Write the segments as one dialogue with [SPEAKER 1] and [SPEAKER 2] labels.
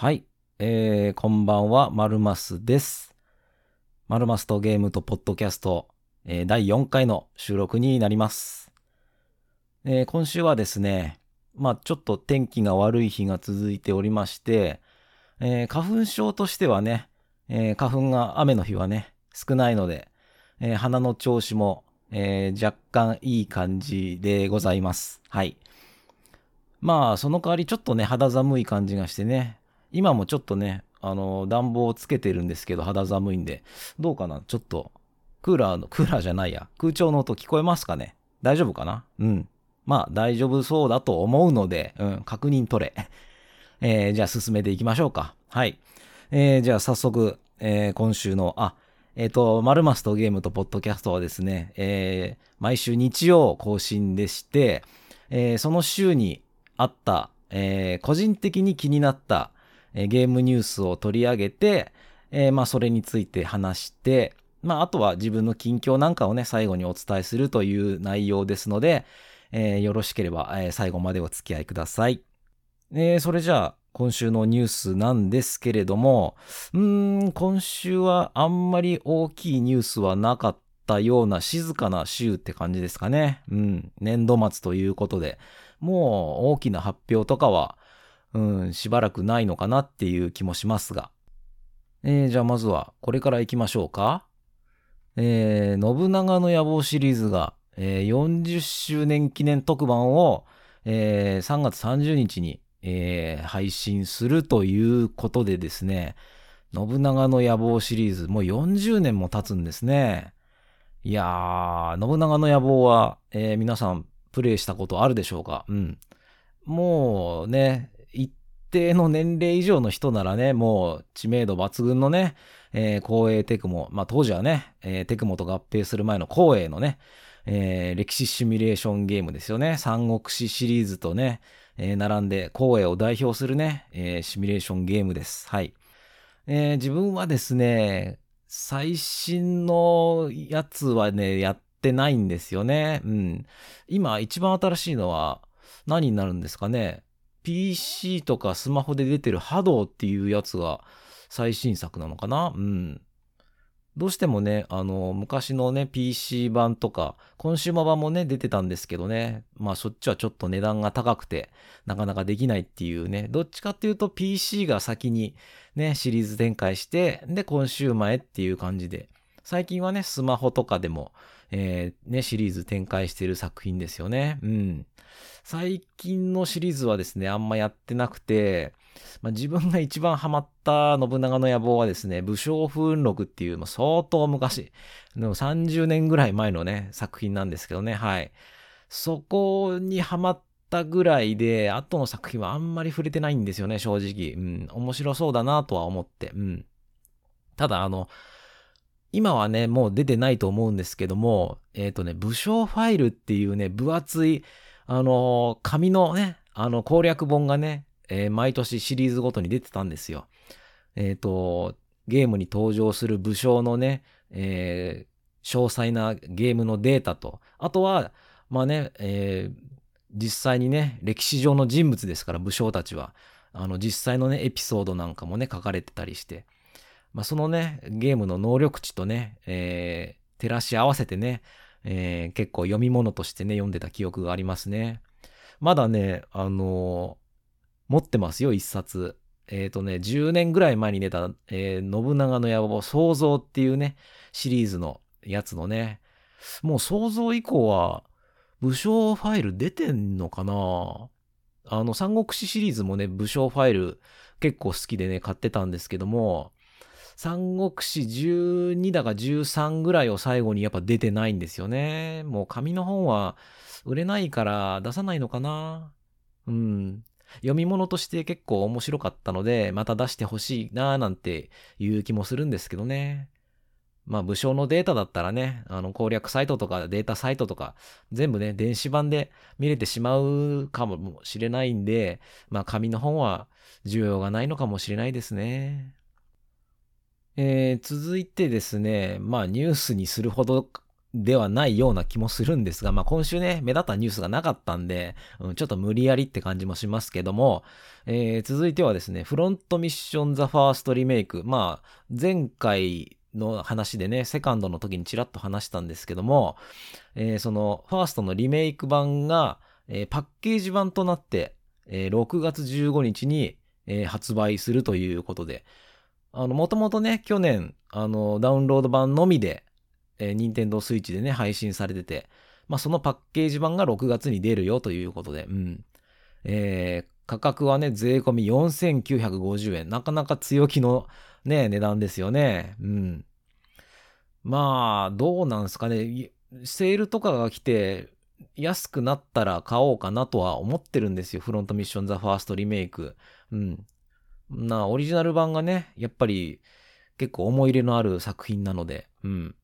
[SPEAKER 1] はい。えー、こんばんは、マルマスです。マルマスとゲームとポッドキャスト、えー第4回の収録になります。えー今週はですね、まあちょっと天気が悪い日が続いておりまして、えー花粉症としてはね、え花粉が雨の日はね、少ないので、え鼻の調子も、え若干いい感じでございます。はい。まあ、その代わりちょっとね、肌寒い感じがしてね、今もちょっとね、あの、暖房をつけてるんですけど、肌寒いんで、どうかな？ちょっと、クーラーの、クーラーじゃないや、空調の音聞こえますかね？大丈夫かな？うん。まあ、大丈夫そうだと思うので、うん、確認取れ。えー、じゃあ進めていきましょうか。はい。えー、じゃあ早速、えー、今週の、あ、えっ、と、マルマスとゲームとポッドキャストはですね、えー、毎週日曜更新でして、えーその週にあった、えー個人的に気になった、えーゲームニュースを取り上げて、えーまあ、それについて話して、まあ、あとは自分の近況なんかをね、最後にお伝えするという内容ですので、えーよろしければ、え最後までお付き合いください。えそれじゃあ、今週のニュースなんですけれども、うーん、今週はあんまり大きいニュースはなかったような静かな週って感じですかね。うん、年度末ということで、もう大きな発表とかは、うん、しばらくないのかなっていう気もしますが。えーじゃあまずはこれから行きましょうか。えー信長の野望シリーズが、えー40周年記念特番を、えー3月30日に、えー配信するということでですね、信長の野望シリーズ、もう40年も経つんですね。いやー、信長の野望は、えー皆さんプレイしたことあるでしょうか？うん。もうね、定の年齢以上の人ならね、もう知名度抜群のね、えー光栄テクモ、まあ当時はね、えーテクモと合併する前の光栄のね、えー歴史シミュレーションゲームですよね。三国志シリーズとね、えー並んで光栄を代表するね、えーシミュレーションゲームです。はい。えー自分はですね、最新のやつはね、やってないんですよね。うん。今一番新しいのは何になるんですかね？PC とかスマホで出てる波動っていうやつが最新作なのかな？うん。どうしてもね、あの、昔のね、PC 版とか、コンシューマ版もね、出てたんですけどね、まあそっちはちょっと値段が高くて、なかなかできないっていうね、どっちかっていうと PC が先にね、シリーズ展開して、で、コンシューマーへっていう感じで、最近はね、スマホとかでも、えーね、シリーズ展開している作品ですよね。うん。最近のシリーズはですね、あんまやってなくて、まあ、自分が一番ハマった信長の野望はですね、武将風録っていう、まあ相当昔、でも30年ぐらい前のね、作品なんですけどね、はい。そこにハマったぐらいで、後の作品はあんまり触れてないんですよね、正直。うん、面白そうだなとは思って。うん。ただ、あの、今はね、もう出てないと思うんですけども、えっ、とね、武将ファイルっていうね、分厚い、あの、紙のね、あの、攻略本がね、えー毎年シリーズごとに出てたんですよ。えっ、と、ゲームに登場する武将のね、えー詳細なゲームのデータと、あとは、まあね、えー実際にね、歴史上の人物ですから、武将たちは。あの、実際のね、エピソードなんかもね、書かれてたりして。まあ、そのね、ゲームの能力値とね、えー照らし合わせてね、えー結構読み物としてね、読んでた記憶がありますね。まだね、あのー持ってますよ、一冊。えっ、とね、10年ぐらい前に出た、えー信長の野望創造っていうね、シリーズのやつのね、もう創造以降は、武将ファイル出てんのかなあの、三国志シリーズもね、武将ファイル結構好きでね、買ってたんですけども、三国志12だか13ぐらいを最後にやっぱ出てないんですよね。もう紙の本は売れないから出さないのかなうん。読み物として結構面白かったので、また出してほしいなーなんていう気もするんですけどね。まあ武将のデータだったらね、あの攻略サイトとかデータサイトとか全部ね、電子版で見れてしまうかもしれないんで、まあ紙の本は需要がないのかもしれないですね。えー続いてですね、まあニュースにするほどではないような気もするんですが、まあ今週ね、目立ったニュースがなかったんで、うん、ちょっと無理やりって感じもしますけども、えー、続いてはですね、フロントミッションザファーストリメイク。まあ、前回の話でね、セカンドの時にちらっと話したんですけども、えー、そのファーストのリメイク版が、えー、パッケージ版となって、えー、6月15日に、えー、発売するということで、あの、もともとね、去年、あの、ダウンロード版のみで、えー、任天堂スイッチでね、配信されてて、まあ、そのパッケージ版が6月に出るよということで、うん。えー、価格はね、税込み4950円。なかなか強気のね、値段ですよね。うん。まあ、どうなんすかね。セールとかが来て、安くなったら買おうかなとは思ってるんですよ。フロントミッションザファーストリメイク。うん。な、オリジナル版がね、やっぱり結構思い入れのある作品なので、うん。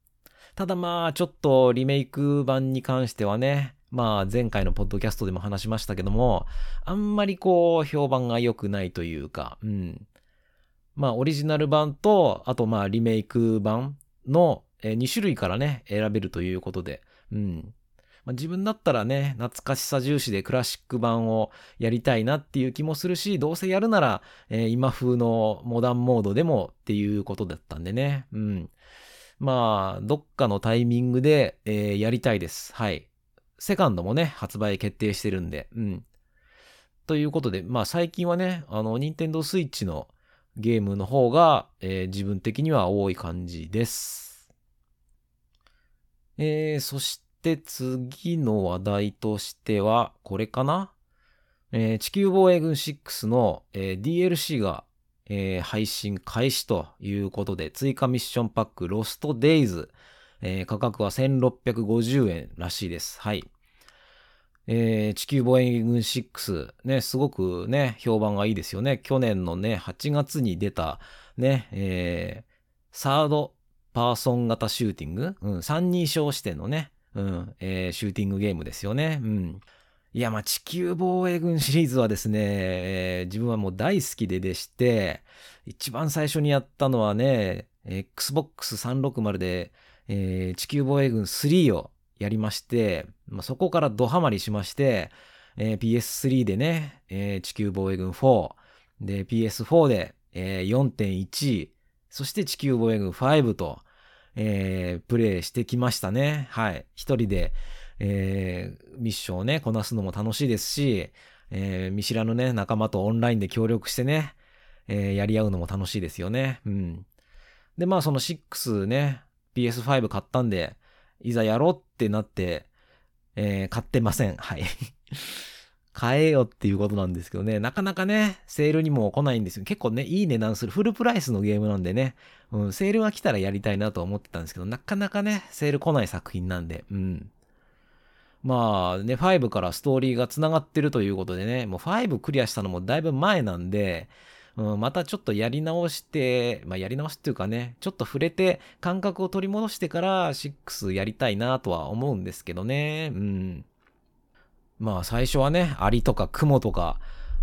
[SPEAKER 1] ただまあ、ちょっとリメイク版に関してはね、まあ前回のポッドキャストでも話しましたけども、あんまりこう評判が良くないというか、うん。まあオリジナル版と、あとまあリメイク版の2種類からね、選べるということで、うん。まあ、自分だったらね、懐かしさ重視でクラシック版をやりたいなっていう気もするし、どうせやるなら、えー、今風のモダンモードでもっていうことだったんでね。うん。まあ、どっかのタイミングで、えー、やりたいです。はい。セカンドもね、発売決定してるんで。うん。ということで、まあ最近はね、あの、ニンテンドースイッチのゲームの方が、えー、自分的には多い感じです。えー、そしてて次の話題としては、これかな？えー、地球防衛軍6の、えー、DLC が、えー、配信開始ということで、追加ミッションパックロストデイズ、えー、価格は1650円らしいです。はい。えー、地球防衛軍6、ね、すごくね、評判がいいですよね。去年のね、8月に出た、ね、えー、サードパーソン型シューティング、うん、3人称視点のね、うん、えー、シューティングゲームですよね。うん。いや、まあ、地球防衛軍シリーズはですね、えー、自分はもう大好きででして、一番最初にやったのはね、Xbox 360で、えー、地球防衛軍3をやりまして、まあ、そこからドハマりしまして、えー、PS3 でね、えー、地球防衛軍4、で、PS4 で、えー、4.1、そして地球防衛軍5と、えー、プレイしてきましたね。はい。一人で、えー、ミッションをね、こなすのも楽しいですし、えー、見知らぬね、仲間とオンラインで協力してね、えー、やり合うのも楽しいですよね。うん。で、まあその6ね、PS5 買ったんで、いざやろうってなって、えー、買ってません。はい。買えよっていうことなんですけどね、なかなかね、セールにも来ないんですよ。結構ね、いい値段するフルプライスのゲームなんでね、うん、セールが来たらやりたいなと思ってたんですけど、なかなかね、セール来ない作品なんで、うん。まあね、5からストーリーが繋がってるということでね、もう5クリアしたのもだいぶ前なんで、うん、またちょっとやり直して、まあ、やり直しっていうかね、ちょっと触れて感覚を取り戻してから6やりたいなとは思うんですけどね。うん。まあ最初はね、アリとかクモとか、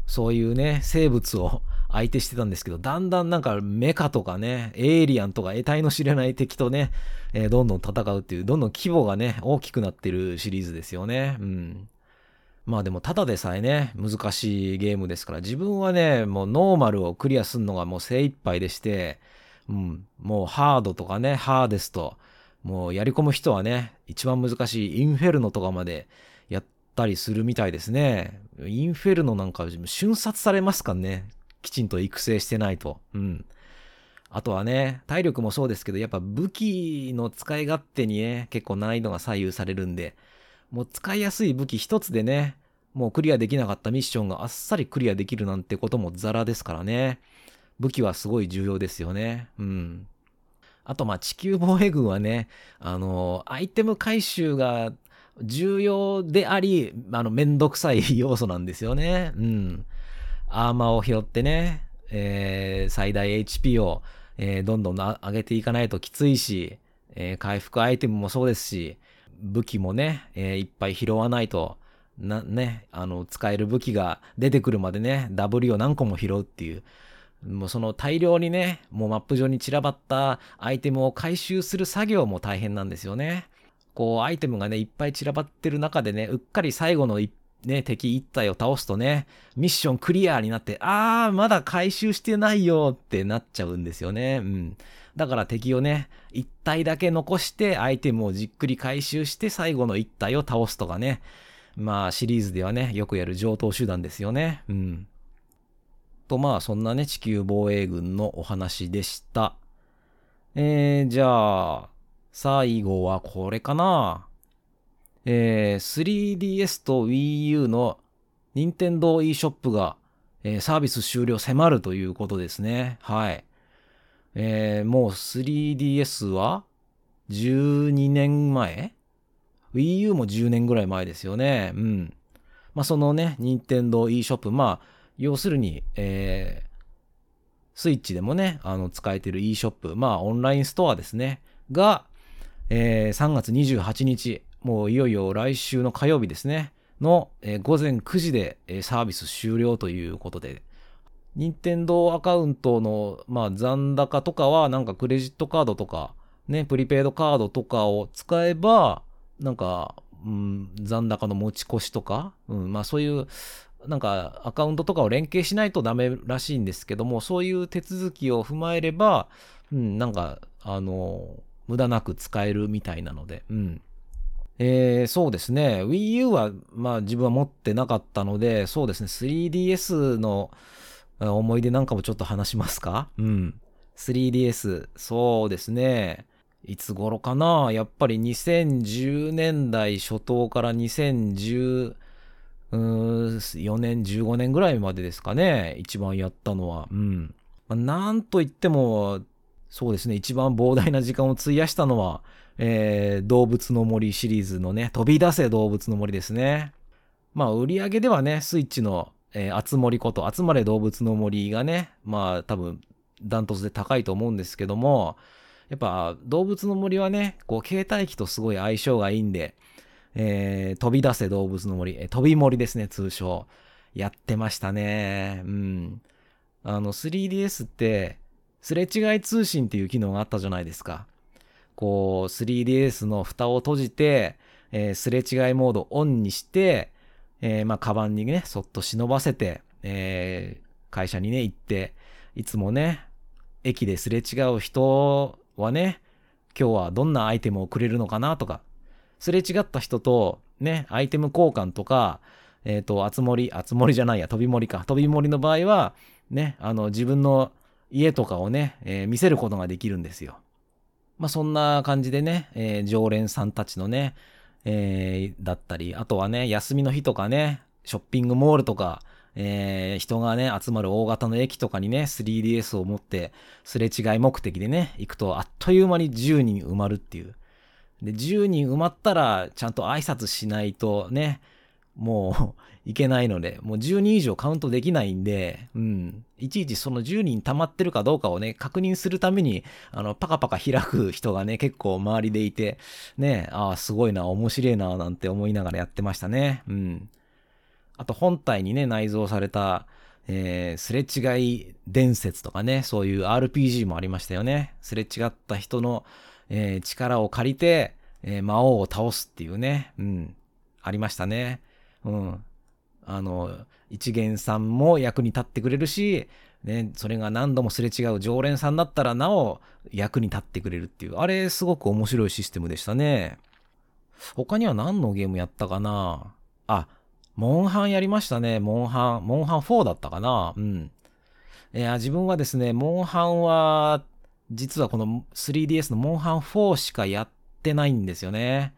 [SPEAKER 1] そういうね、生物を 相手してたんですけど、だんだんなんかメカとかね、エイリアンとか得体の知れない敵とね、えー、どんどん戦うっていう、どんどん規模がね、大きくなってるシリーズですよね。うん。まあでもただでさえね、難しいゲームですから、自分はね、もうノーマルをクリアするのがもう精一杯でして、うん、もうハードとかね、ハーデスと、もうやり込む人はね、一番難しいインフェルノとかまでったりするみたいですね。インフェルノなんか瞬殺されますかね。きちんと育成してないと。うん。あとはね、体力もそうですけど、やっぱ武器の使い勝手にね、結構難易度が左右されるんで、もう使いやすい武器一つでね、もうクリアできなかったミッションがあっさりクリアできるなんてこともザラですからね。武器はすごい重要ですよね。うん。あと、ま、地球防衛軍はね、あの、アイテム回収が重要であり、あの、めんどくさい 要素なんですよね。うん。アーマーを拾ってね、えー、最大 HP を、えー、どんどん上げていかないときついし、えー、回復アイテムもそうですし、武器もね、え、いっぱい拾わないと、な、ね、あの、使える武器が出てくるまでね、W を何個も拾うっていう、もうその大量にね、もうマップ上に散らばったアイテムを回収する作業も大変なんですよね。こう、アイテムがね、いっぱい散らばってる中でね、うっかり最後のね、敵一体を倒すとね、ミッションクリアになって、あー、まだ回収してないよってなっちゃうんですよね。うん。だから敵をね、一体だけ残してアイテムをじっくり回収して最後の一体を倒すとかね。まあシリーズではね、よくやる上等手段ですよね。うん。とまあそんなね、地球防衛軍のお話でした。えー、じゃあ、最後はこれかな。えー、3DS と Wii U の任天堂 eShop が、えー、サービス終了迫るということですね。はい。えー、もう 3DS は12年前 ?Wii U も10年ぐらい前ですよね。うん。まあ、そのね、任天堂 eShop、まあ、要するに、えー、スイッチでもね、あの、使えてる eShop、まあ、オンラインストアですね、が、えー、3月28日、もういよいよ来週の火曜日ですね、の、えー、午前9時で、えー、サービス終了ということで、任天堂アカウントの、まあ、残高とかは、なんかクレジットカードとか、ね、プリペイドカードとかを使えば、なんか、うん、残高の持ち越しとか、うん、まあそういう、なんかアカウントとかを連携しないとダメらしいんですけども、そういう手続きを踏まえれば、うん、なんか、あの、無駄なく使えるみたいなので、うん。えー、そうですね。Wii U は、まあ自分は持ってなかったので、そうですね。3DS の、思い出なんかもちょっと話しますか？うん。3DS、そうですね。いつ頃かな？やっぱり2010年代初頭から2014年、15年ぐらいまでですかね。一番やったのは。うん。まあ、なんといっても、そうですね。一番膨大な時間を費やしたのは、えー、動物の森シリーズのね、飛び出せ動物の森ですね。まあ、売り上げではね、スイッチのえー、あつ森こと、集まれ動物の森がね、まあ多分ダントツで高いと思うんですけども、やっぱ動物の森はね、こう携帯機とすごい相性がいいんで、えー、飛び出せ動物の森、えー、飛び森ですね、通称。やってましたね。うん。あの、3DS って、すれ違い通信っていう機能があったじゃないですか。こう、3DS の蓋を閉じて、えー、すれ違いモードオンにして、えー、まあ、カバンにね、そっと忍ばせて、えー、会社にね、行って、いつもね、駅ですれ違う人はね、今日はどんなアイテムをくれるのかなとか、すれ違った人と、ね、アイテム交換とか、えっ、ー、と、あつ森、あつ森じゃないや、飛び森か。飛び森の場合は、ね、あの、自分の家とかをね、えー、見せることができるんですよ。まあ、そんな感じでね、えー、常連さんたちのね、えー、だったり、あとはね、休みの日とかね、ショッピングモールとか、えー、人がね、集まる大型の駅とかにね、3DS を持って、すれ違い目的でね、行くと、あっという間に10人埋まるっていう。で、10人埋まったら、ちゃんと挨拶しないとね、もういけないので、もう10人以上カウントできないんで、うん。いちいちその10人溜まってるかどうかをね、確認するために、あの、パカパカ開く人がね、結構周りでいて、ね、ああ、すごいな、面白いな、なんて思いながらやってましたね。うん。あと、本体にね、内蔵された、えー、すれ違い伝説とかね、そういう RPG もありましたよね。すれ違った人の、えー、力を借りて、えー、魔王を倒すっていうね、うん、ありましたね。うん。あの、一元さんも役に立ってくれるし、ね、それが何度もすれ違う常連さんだったらなお役に立ってくれるっていう、あれすごく面白いシステムでしたね。他には何のゲームやったかな？あ、モンハンやりましたね。モンハン、モンハン4だったかな？うん。いや、自分はですね、モンハンは、実はこの 3DS のモンハン4しかやってないんですよね。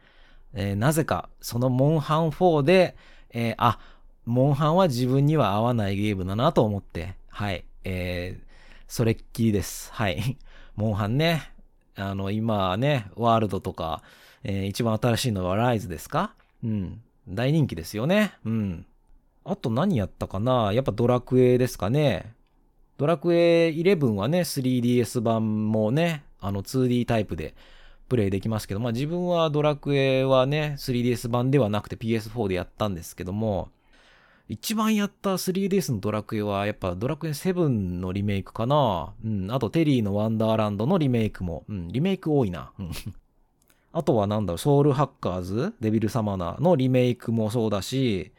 [SPEAKER 1] えー、なぜか、そのモンハン4で、えー、あ、モンハンは自分には合わないゲームだなと思って、はい、えー、それっきりです。はい。モンハンね、あの、今ね、ワールドとか、えー、一番新しいのはライズですか？うん。大人気ですよね。うん。あと何やったかな？やっぱドラクエですかね。ドラクエ11はね、3DS 版もね、あの 2D タイプでプレイできますけど、まあ自分はドラクエはね、3DS 版ではなくて PS4 でやったんですけども、一番やった 3DS のドラクエは、やっぱドラクエ7のリメイクかな。うん。あと、テリーのワンダーランドのリメイクも。うん。リメイク多いな。うん。あとはなんだろう、ソウルハッカーズ、デビルサマナーのリメイクもそうだし、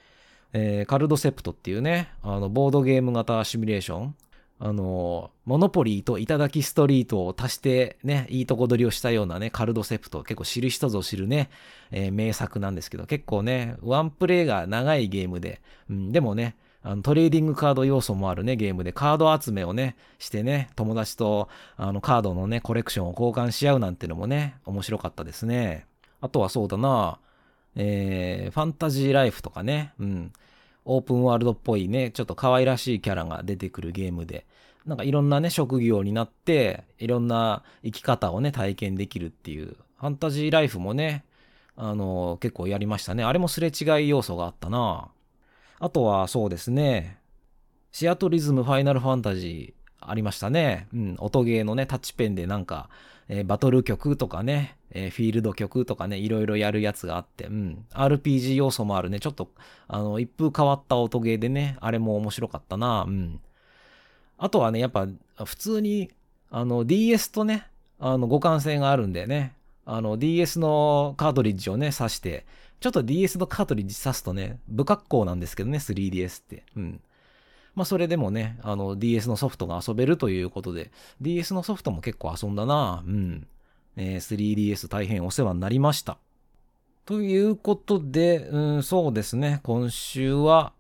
[SPEAKER 1] えー、カルドセプトっていうね、あの、ボードゲーム型シミュレーション。あの、モノポリーといただきストリートを足してね、いいとこ取りをしたようなね、カルドセプト、結構知る人ぞ知るね、えー、名作なんですけど、結構ね、ワンプレイが長いゲームで、うん、でもね、あのトレーディングカード要素もあるね、ゲームでカード集めをね、してね、友達とあのカードのね、コレクションを交換し合うなんてのもね、面白かったですね。あとはそうだな、えー、ファンタジーライフとかね、うん。オープンワールドっぽいね、ちょっと可愛らしいキャラが出てくるゲームで、なんかいろんなね、職業になって、いろんな生き方をね、体験できるっていう、ファンタジーライフもね、あの、結構やりましたね。あれもすれ違い要素があったな。あとはそうですね、シアトリズムファイナルファンタジーありましたね。うん、音ゲーのね、タッチペンでなんか、えー、バトル曲とかね、えー、フィールド曲とかね、いろいろやるやつがあって、うん。RPG 要素もあるね、ちょっと、あの、一風変わった音ゲーでね、あれも面白かったな、うん。あとはね、やっぱ、普通に、あの、DS とね、あの、互換性があるんでね、あの、DS のカートリッジをね、挿して、ちょっと DS のカートリッジ挿すとね、不格好なんですけどね、3DS って。うん。まあそれでもね、あの DS のソフトが遊べるということで、DS のソフトも結構遊んだなうん。えー、3DS 大変お世話になりました。ということで、うん、そうですね、今週は、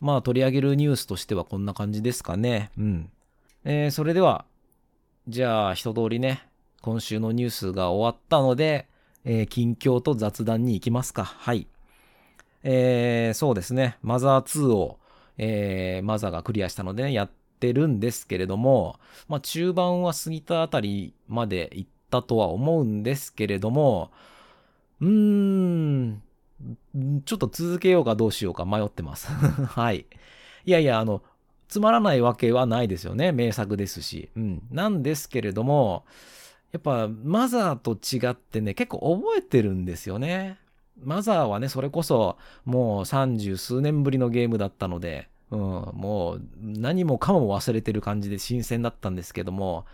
[SPEAKER 1] まあ取り上げるニュースとしてはこんな感じですかね。うん。えー、それでは、じゃあ一通りね、今週のニュースが終わったので、えー、近況と雑談に行きますか。はい。えー、そうですね、マザー2をえー、マザーがクリアしたので、ね、やってるんですけれども、まあ、中盤は過ぎたあたりまで行ったとは思うんですけれども、うーん、ちょっと続けようかどうしようか迷ってます。はい。いやいや、あの、つまらないわけはないですよね。名作ですし。うん。なんですけれども、やっぱ、マザーと違ってね、結構覚えてるんですよね。マザーはね、それこそもう三十数年ぶりのゲームだったので、うん、もう何もかも忘れてる感じで新鮮だったんですけども、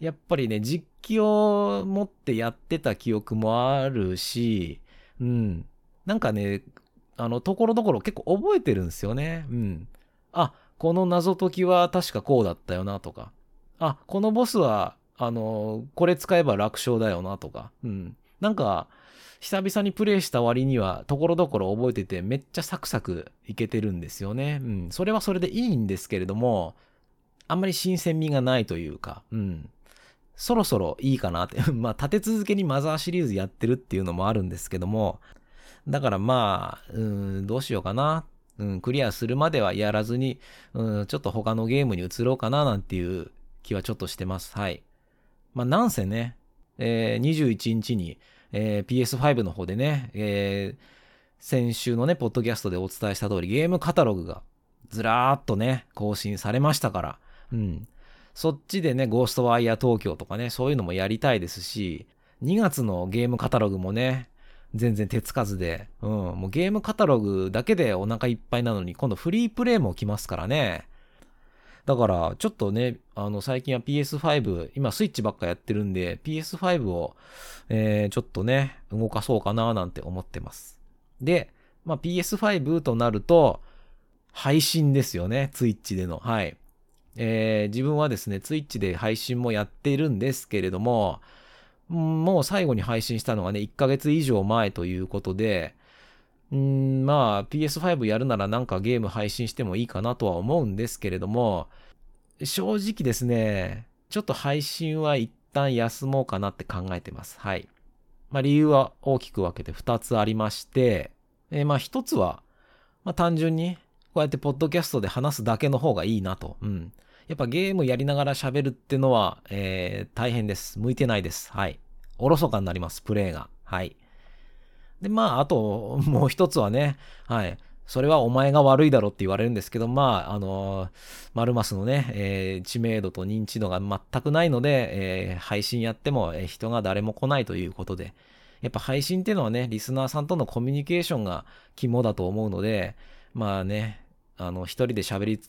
[SPEAKER 1] やっぱりね、実機を持ってやってた記憶もあるし、うん、なんかね、あの、ところどころ結構覚えてるんですよね。うん。あ、この謎解きは確かこうだったよなとか。あ、このボスは、あの、これ使えば楽勝だよなとか。うん。なんか、久々にプレイした割には、ところどころ覚えてて、めっちゃサクサクいけてるんですよね。うん。それはそれでいいんですけれども、あんまり新鮮味がないというか、うん。そろそろいいかなって。まあ、立て続けにマザーシリーズやってるっていうのもあるんですけども、だからまあ、うん、どうしようかな。うん、クリアするまではやらずに、うん、ちょっと他のゲームに移ろうかななんていう気はちょっとしてます。はい。まあ、なんせね、えー、21日に、えー、PS5 の方でね、えー、先週のね、ポッドキャストでお伝えした通り、ゲームカタログがずらーっとね、更新されましたから、うん。そっちでね、ゴーストワイヤー東京とかね、そういうのもやりたいですし、2月のゲームカタログもね、全然手つかずで、うん、もうゲームカタログだけでお腹いっぱいなのに、今度フリープレイも来ますからね。だから、ちょっとね、あの、最近は PS5、今スイッチばっかやってるんで、PS5 を、えー、ちょっとね、動かそうかななんて思ってます。で、まあ、PS5 となると、配信ですよね、ツイッチでの。はい。えー、自分はですね、ツイッチで配信もやっているんですけれども、もう最後に配信したのがね、1ヶ月以上前ということで、うん、まあ PS5 やるならなんかゲーム配信してもいいかなとは思うんですけれども、正直ですね、ちょっと配信は一旦休もうかなって考えてます。はい。まあ理由は大きく分けて2つありまして、えー、まあ1つは、まあ単純にこうやってポッドキャストで話すだけの方がいいなと。うん。やっぱゲームやりながら喋るってのは、えー、大変です。向いてないです。はい。おろそかになります、プレイが。はい。で、まあ、あと、もう一つはね、はい。それはお前が悪いだろって言われるんですけど、まあ、あのー、マルマスのね、えー、知名度と認知度が全くないので、えー、配信やっても、人が誰も来ないということで、やっぱ配信っていうのはね、リスナーさんとのコミュニケーションが肝だと思うので、まあね、あの、一人で喋り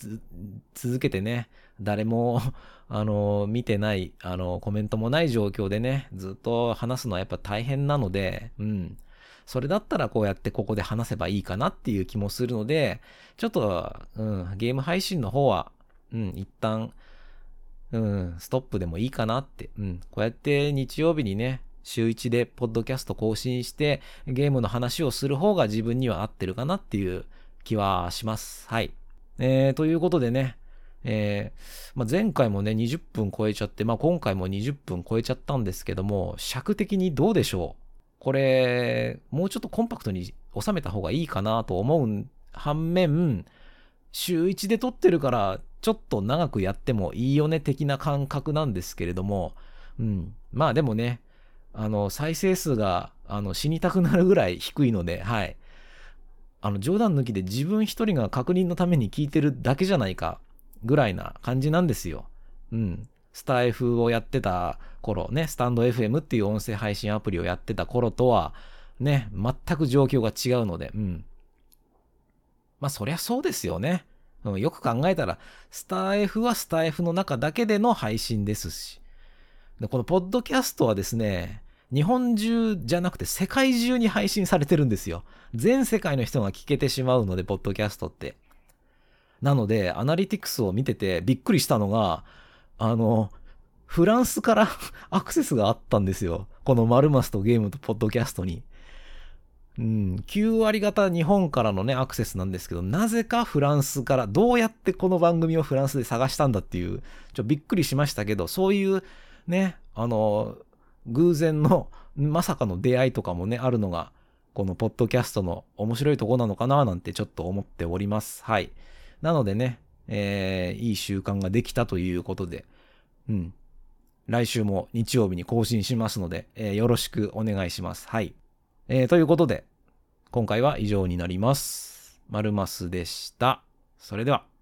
[SPEAKER 1] 続けてね、誰も、あの、見てない、あの、コメントもない状況でね、ずっと話すのはやっぱ大変なので、うん。それだったらこうやってここで話せばいいかなっていう気もするので、ちょっと、うん、ゲーム配信の方は、うん、一旦、うん、ストップでもいいかなって、うん、こうやって日曜日にね、週1でポッドキャスト更新してゲームの話をする方が自分には合ってるかなっていう気はします。はい。えー、ということでね、えー、まあ、前回もね、20分超えちゃって、まあ、今回も20分超えちゃったんですけども、尺的にどうでしょう？これ、もうちょっとコンパクトに収めた方がいいかなと思う反面、週1で撮ってるから、ちょっと長くやってもいいよね的な感覚なんですけれども、うん。まあでもね、あの、再生数が、あの、死にたくなるぐらい低いので、はい。あの、冗談抜きで自分一人が確認のために聞いてるだけじゃないか、ぐらいな感じなんですよ。うん。スタイフをやってた頃ね、スタンド FM っていう音声配信アプリをやってた頃とは、ね、全く状況が違うので、うん。まあ、そりゃそうですよね。うん、よく考えたら、スタイフはスタイフの中だけでの配信ですし、でこのポッドキャストはですね、日本中じゃなくて世界中に配信されてるんですよ。全世界の人が聞けてしまうので、ポッドキャストって。なので、アナリティクスを見ててびっくりしたのが、あの、フランスから アクセスがあったんですよ。このマルマスとゲームとポッドキャストに。うん、9割方日本からのね、アクセスなんですけど、なぜかフランスから、どうやってこの番組をフランスで探したんだっていう、ちょ、びっくりしましたけど、そういうね、あの、偶然の、まさかの出会いとかもね、あるのが、このポッドキャストの面白いとこなのかななんてちょっと思っております。はい。なのでね、えー、いい習慣ができたということで、うん。来週も日曜日に更新しますので、えー、よろしくお願いします。はい。えー、ということで、今回は以上になります。まるますでした。それでは。